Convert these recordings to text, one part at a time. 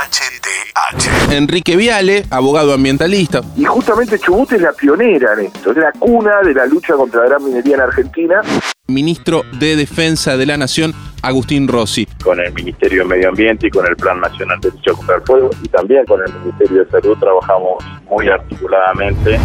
HTH. Enrique Viale, abogado ambientalista. Y justamente Chubut es la pionera en esto, es la cuna de la lucha contra la gran minería en Argentina. Ministro de Defensa de la Nación, Agustín Rossi. Con el Ministerio de Medio Ambiente y con el Plan Nacional de Lucha contra el Fuego y también con el Ministerio de Salud trabajamos muy articuladamente.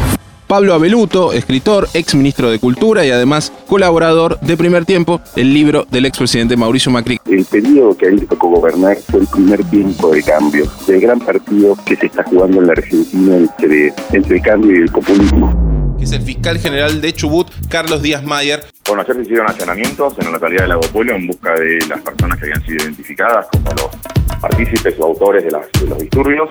Pablo Abeluto, escritor, ex ministro de Cultura y además colaborador de Primer Tiempo, el libro del expresidente Mauricio Macri. El periodo que a él le tocó gobernar fue el primer tiempo de cambio, del gran partido que se está jugando en la Argentina entre, entre el cambio y el populismo que es el fiscal general de Chubut, Carlos Díaz Mayer. Bueno, ayer se hicieron allanamientos en la localidad de Lago Pueblo en busca de las personas que habían sido identificadas como los partícipes o autores de, los disturbios.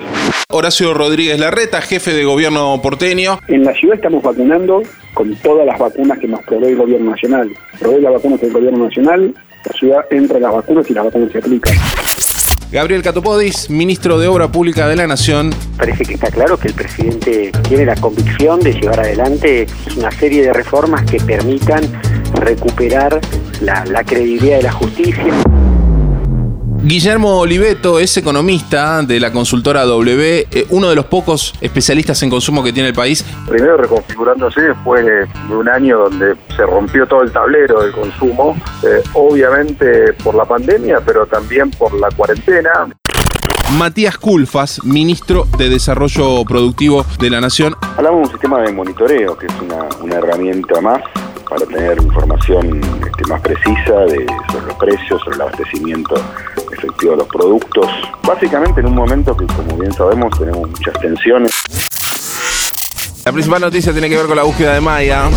Horacio Rodríguez Larreta, jefe de gobierno porteño. En la ciudad estamos vacunando con todas las vacunas que nos provee el gobierno nacional. Provee las vacunas del gobierno nacional, la ciudad entra las vacunas y las vacunas se aplican. Gabriel Catopodis, ministro de Obra Pública de la Nación. Parece que está claro que el presidente tiene la convicción de llevar adelante una serie de reformas que permitan recuperar la, la credibilidad de la justicia. Guillermo Oliveto es economista de la consultora W, eh, uno de los pocos especialistas en consumo que tiene el país. Primero reconfigurándose después de un año donde se rompió todo el tablero del consumo, eh, obviamente por la pandemia, pero también por la cuarentena. Matías Culfas, ministro de Desarrollo Productivo de la Nación. Hablamos de un sistema de monitoreo, que es una, una herramienta más para tener información este, más precisa de, sobre los precios, sobre el abastecimiento efectivo de los productos. Básicamente en un momento que, como bien sabemos, tenemos muchas tensiones. La principal noticia tiene que ver con la búsqueda de Maya.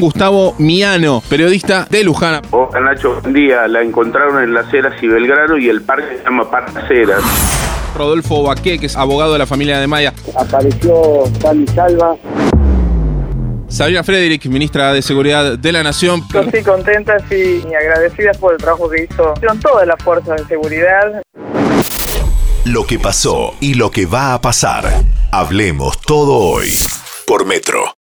Gustavo Miano, periodista de Luján. Hola Nacho, buen día. La encontraron en Las Heras y Belgrano y el parque se llama Parque Heras. Rodolfo Baqué, que es abogado de la familia de Maya. Apareció Sally Salva. Sabrina Frederick, ministra de Seguridad de la Nación. Yo estoy contenta y agradecida por el trabajo que hizo todas las fuerzas de seguridad. Lo que pasó y lo que va a pasar. Hablemos todo hoy por Metro.